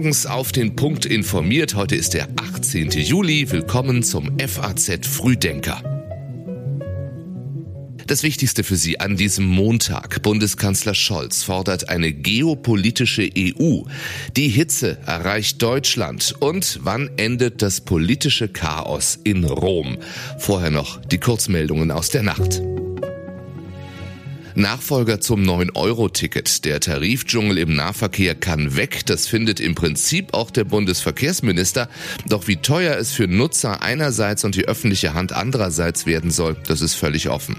morgens auf den Punkt informiert. Heute ist der 18. Juli. Willkommen zum FAZ Frühdenker. Das Wichtigste für Sie an diesem Montag. Bundeskanzler Scholz fordert eine geopolitische EU. Die Hitze erreicht Deutschland. Und wann endet das politische Chaos in Rom? Vorher noch die Kurzmeldungen aus der Nacht. Nachfolger zum 9-Euro-Ticket. Der Tarifdschungel im Nahverkehr kann weg. Das findet im Prinzip auch der Bundesverkehrsminister. Doch wie teuer es für Nutzer einerseits und die öffentliche Hand andererseits werden soll, das ist völlig offen.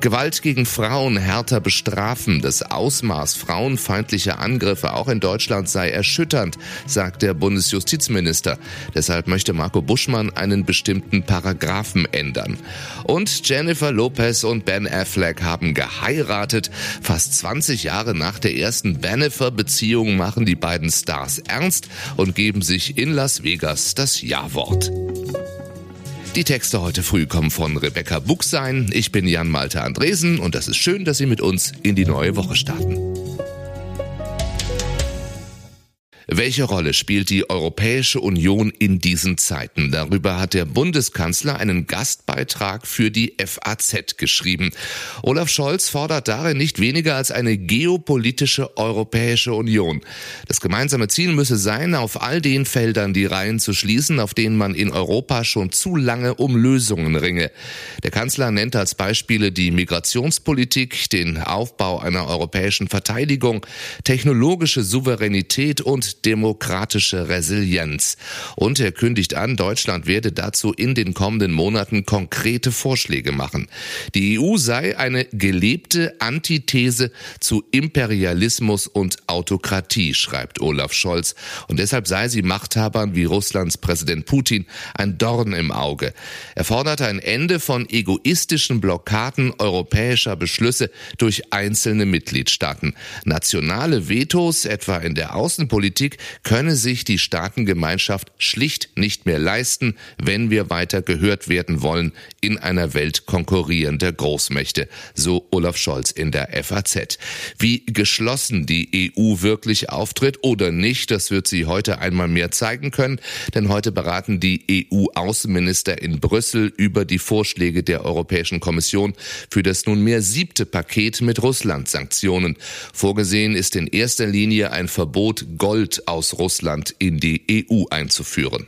Gewalt gegen Frauen härter bestrafen. Das Ausmaß frauenfeindlicher Angriffe auch in Deutschland sei erschütternd, sagt der Bundesjustizminister. Deshalb möchte Marco Buschmann einen bestimmten Paragraphen ändern. Und Jennifer Lopez und Ben Affleck haben geheiratet. Fast 20 Jahre nach der ersten Bennifer-Beziehung machen die beiden Stars ernst und geben sich in Las Vegas das Ja-Wort. Die Texte heute früh kommen von Rebecca Buchsein. Ich bin Jan Malte Andresen und das ist schön, dass Sie mit uns in die neue Woche starten. Welche Rolle spielt die Europäische Union in diesen Zeiten? Darüber hat der Bundeskanzler einen Gastbeitrag für die FAZ geschrieben. Olaf Scholz fordert darin nicht weniger als eine geopolitische Europäische Union. Das gemeinsame Ziel müsse sein, auf all den Feldern die Reihen zu schließen, auf denen man in Europa schon zu lange um Lösungen ringe. Der Kanzler nennt als Beispiele die Migrationspolitik, den Aufbau einer europäischen Verteidigung, technologische Souveränität und demokratische Resilienz. Und er kündigt an, Deutschland werde dazu in den kommenden Monaten konkrete Vorschläge machen. Die EU sei eine gelebte Antithese zu Imperialismus und Autokratie, schreibt Olaf Scholz. Und deshalb sei sie Machthabern wie Russlands Präsident Putin ein Dorn im Auge. Er fordert ein Ende von egoistischen Blockaden europäischer Beschlüsse durch einzelne Mitgliedstaaten. Nationale Vetos, etwa in der Außenpolitik, Politik könne sich die Staatengemeinschaft schlicht nicht mehr leisten, wenn wir weiter gehört werden wollen in einer Welt konkurrierender Großmächte, so Olaf Scholz in der FAZ. Wie geschlossen die EU wirklich auftritt oder nicht, das wird sie heute einmal mehr zeigen können, denn heute beraten die EU-Außenminister in Brüssel über die Vorschläge der Europäischen Kommission für das nunmehr siebte Paket mit Russland-Sanktionen. Vorgesehen ist in erster Linie ein Verbot, Gold aus Russland in die EU einzuführen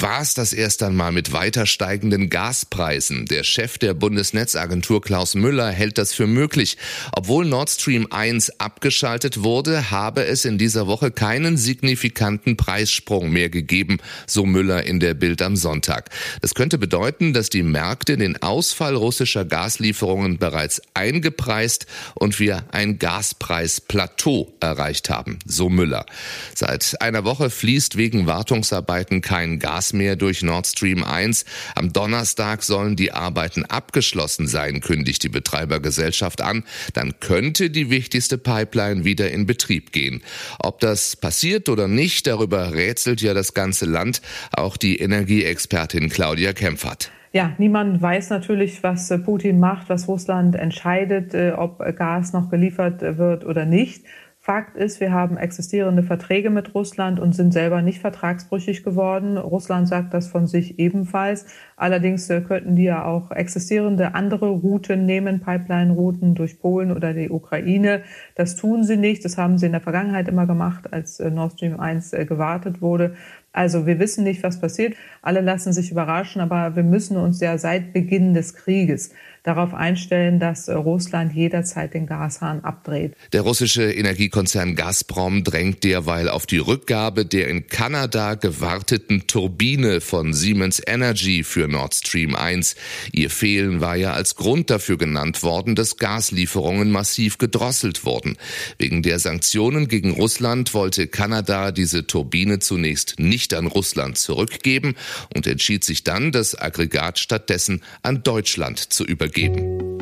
war es das erst einmal mit weiter steigenden Gaspreisen. Der Chef der Bundesnetzagentur Klaus Müller hält das für möglich. Obwohl Nord Stream 1 abgeschaltet wurde, habe es in dieser Woche keinen signifikanten Preissprung mehr gegeben, so Müller in der Bild am Sonntag. Das könnte bedeuten, dass die Märkte den Ausfall russischer Gaslieferungen bereits eingepreist und wir ein Gaspreisplateau erreicht haben, so Müller. Seit einer Woche fließt wegen Wartungsarbeiten kein Gas Gas mehr durch Nord Stream 1. Am Donnerstag sollen die Arbeiten abgeschlossen sein, kündigt die Betreibergesellschaft an. Dann könnte die wichtigste Pipeline wieder in Betrieb gehen. Ob das passiert oder nicht, darüber rätselt ja das ganze Land. Auch die Energieexpertin Claudia Kempfert. Ja, niemand weiß natürlich, was Putin macht, was Russland entscheidet, äh, ob Gas noch geliefert wird oder nicht. Fakt ist, wir haben existierende Verträge mit Russland und sind selber nicht vertragsbrüchig geworden. Russland sagt das von sich ebenfalls. Allerdings äh, könnten die ja auch existierende andere Routen nehmen, Pipeline-Routen durch Polen oder die Ukraine. Das tun sie nicht. Das haben sie in der Vergangenheit immer gemacht, als äh, Nord Stream 1 äh, gewartet wurde. Also wir wissen nicht, was passiert. Alle lassen sich überraschen, aber wir müssen uns ja seit Beginn des Krieges darauf einstellen, dass Russland jederzeit den Gashahn abdreht. Der russische Energiekonzern Gazprom drängt derweil auf die Rückgabe der in Kanada gewarteten Turbine von Siemens Energy für Nord Stream 1. Ihr Fehlen war ja als Grund dafür genannt worden, dass Gaslieferungen massiv gedrosselt wurden. Wegen der Sanktionen gegen Russland wollte Kanada diese Turbine zunächst nicht an Russland zurückgeben und entschied sich dann, das Aggregat stattdessen an Deutschland zu übergeben geben.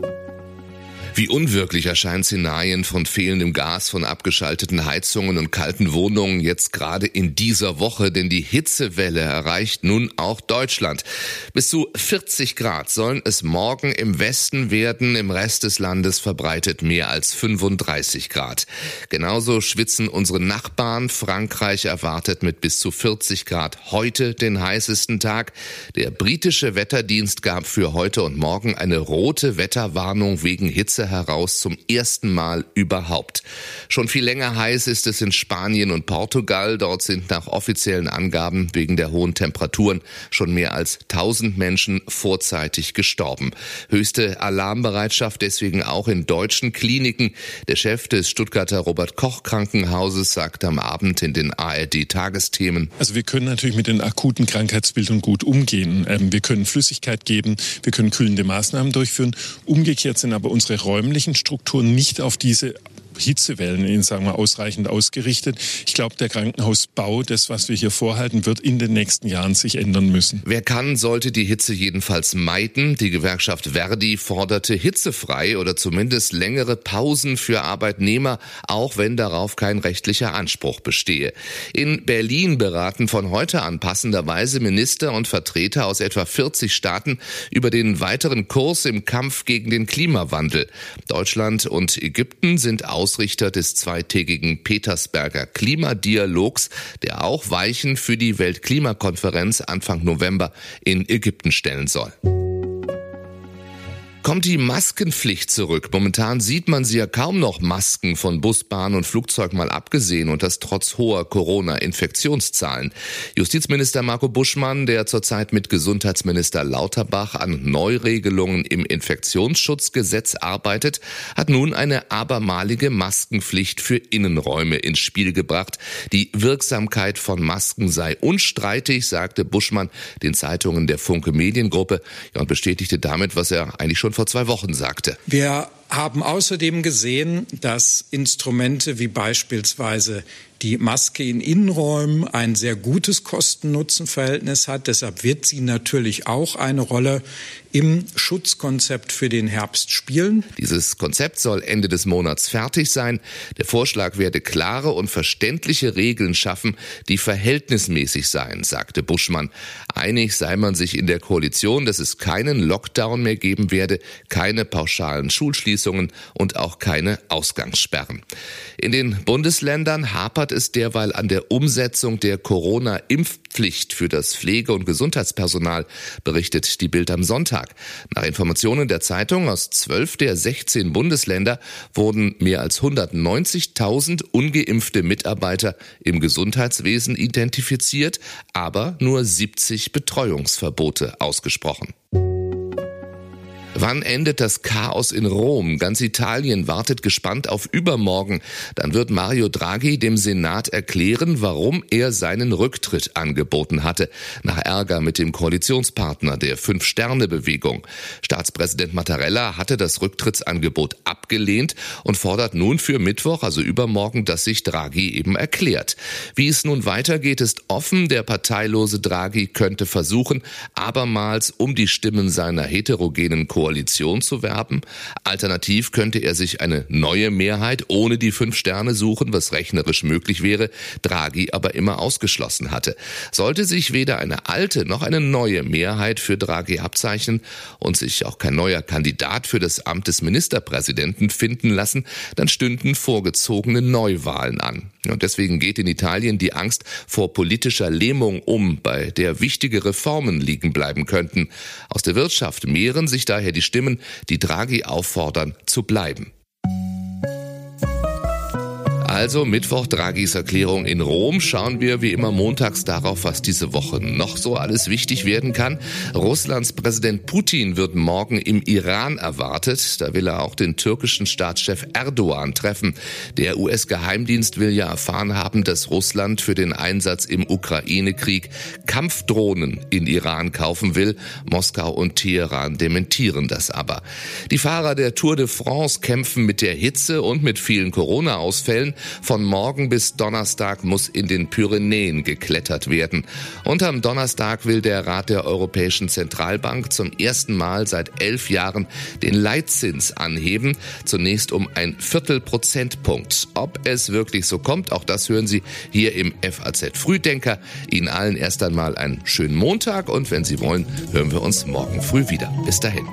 Wie unwirklich erscheinen Szenarien von fehlendem Gas, von abgeschalteten Heizungen und kalten Wohnungen jetzt gerade in dieser Woche, denn die Hitzewelle erreicht nun auch Deutschland. Bis zu 40 Grad sollen es morgen im Westen werden, im Rest des Landes verbreitet mehr als 35 Grad. Genauso schwitzen unsere Nachbarn. Frankreich erwartet mit bis zu 40 Grad heute den heißesten Tag. Der britische Wetterdienst gab für heute und morgen eine rote Wetterwarnung wegen Hitze heraus zum ersten Mal überhaupt. Schon viel länger heiß ist es in Spanien und Portugal. Dort sind nach offiziellen Angaben wegen der hohen Temperaturen schon mehr als 1000 Menschen vorzeitig gestorben. Höchste Alarmbereitschaft deswegen auch in deutschen Kliniken. Der Chef des Stuttgarter Robert Koch Krankenhauses sagt am Abend in den ARD Tagesthemen. Also wir können natürlich mit den akuten Krankheitsbildern gut umgehen. Ähm, wir können Flüssigkeit geben, wir können kühlende Maßnahmen durchführen. Umgekehrt sind aber unsere räumlichen Strukturen nicht auf diese Hitzewellen in, sagen wir, ausreichend ausgerichtet. Ich glaube, der Krankenhausbau, das, was wir hier vorhalten, wird in den nächsten Jahren sich ändern müssen. Wer kann, sollte die Hitze jedenfalls meiden. Die Gewerkschaft Verdi forderte hitzefrei oder zumindest längere Pausen für Arbeitnehmer, auch wenn darauf kein rechtlicher Anspruch bestehe. In Berlin beraten von heute an passenderweise Minister und Vertreter aus etwa 40 Staaten über den weiteren Kurs im Kampf gegen den Klimawandel. Deutschland und Ägypten sind aus Ausrichter des zweitägigen Petersberger Klimadialogs, der auch Weichen für die Weltklimakonferenz Anfang November in Ägypten stellen soll kommt die Maskenpflicht zurück. Momentan sieht man sie ja kaum noch Masken von Bus, Bahn und Flugzeug mal abgesehen und das trotz hoher Corona-Infektionszahlen. Justizminister Marco Buschmann, der zurzeit mit Gesundheitsminister Lauterbach an Neuregelungen im Infektionsschutzgesetz arbeitet, hat nun eine abermalige Maskenpflicht für Innenräume ins Spiel gebracht. Die Wirksamkeit von Masken sei unstreitig, sagte Buschmann den Zeitungen der Funke Mediengruppe und bestätigte damit, was er eigentlich schon vor zwei Wochen sagte. Wir haben außerdem gesehen, dass Instrumente wie beispielsweise die Maske in Innenräumen ein sehr gutes Kosten-Nutzen-Verhältnis hat. Deshalb wird sie natürlich auch eine Rolle im Schutzkonzept für den Herbst spielen. Dieses Konzept soll Ende des Monats fertig sein. Der Vorschlag werde klare und verständliche Regeln schaffen, die verhältnismäßig seien, sagte Buschmann. Einig sei man sich in der Koalition, dass es keinen Lockdown mehr geben werde, keine pauschalen Schulschließungen und auch keine Ausgangssperren. In den Bundesländern hapert es derweil an der Umsetzung der Corona-Impfpflicht für das Pflege- und Gesundheitspersonal, berichtet die Bild am Sonntag. Tag. Nach Informationen der Zeitung aus zwölf der 16 Bundesländer wurden mehr als 190.000 ungeimpfte Mitarbeiter im Gesundheitswesen identifiziert, aber nur 70 Betreuungsverbote ausgesprochen. Wann endet das Chaos in Rom? Ganz Italien wartet gespannt auf übermorgen. Dann wird Mario Draghi dem Senat erklären, warum er seinen Rücktritt angeboten hatte. Nach Ärger mit dem Koalitionspartner der Fünf-Sterne-Bewegung. Staatspräsident Mattarella hatte das Rücktrittsangebot abgelehnt und fordert nun für Mittwoch, also übermorgen, dass sich Draghi eben erklärt. Wie es nun weitergeht, ist offen. Der parteilose Draghi könnte versuchen, abermals um die Stimmen seiner heterogenen Koalition Koalition zu werben. Alternativ könnte er sich eine neue Mehrheit ohne die fünf Sterne suchen, was rechnerisch möglich wäre, Draghi aber immer ausgeschlossen hatte. Sollte sich weder eine alte noch eine neue Mehrheit für Draghi abzeichnen und sich auch kein neuer Kandidat für das Amt des Ministerpräsidenten finden lassen, dann stünden vorgezogene Neuwahlen an. Und deswegen geht in Italien die Angst vor politischer Lähmung um, bei der wichtige Reformen liegen bleiben könnten. Aus der Wirtschaft mehren sich daher die Stimmen, die Draghi auffordern, zu bleiben. Also Mittwoch Draghis Erklärung in Rom. Schauen wir wie immer montags darauf, was diese Woche noch so alles wichtig werden kann. Russlands Präsident Putin wird morgen im Iran erwartet. Da will er auch den türkischen Staatschef Erdogan treffen. Der US-Geheimdienst will ja erfahren haben, dass Russland für den Einsatz im Ukraine-Krieg Kampfdrohnen in Iran kaufen will. Moskau und Teheran dementieren das aber. Die Fahrer der Tour de France kämpfen mit der Hitze und mit vielen Corona-Ausfällen. Von morgen bis Donnerstag muss in den Pyrenäen geklettert werden. Und am Donnerstag will der Rat der Europäischen Zentralbank zum ersten Mal seit elf Jahren den Leitzins anheben. Zunächst um ein Viertelprozentpunkt. Ob es wirklich so kommt, auch das hören Sie hier im FAZ Frühdenker. Ihnen allen erst einmal einen schönen Montag und wenn Sie wollen, hören wir uns morgen früh wieder. Bis dahin.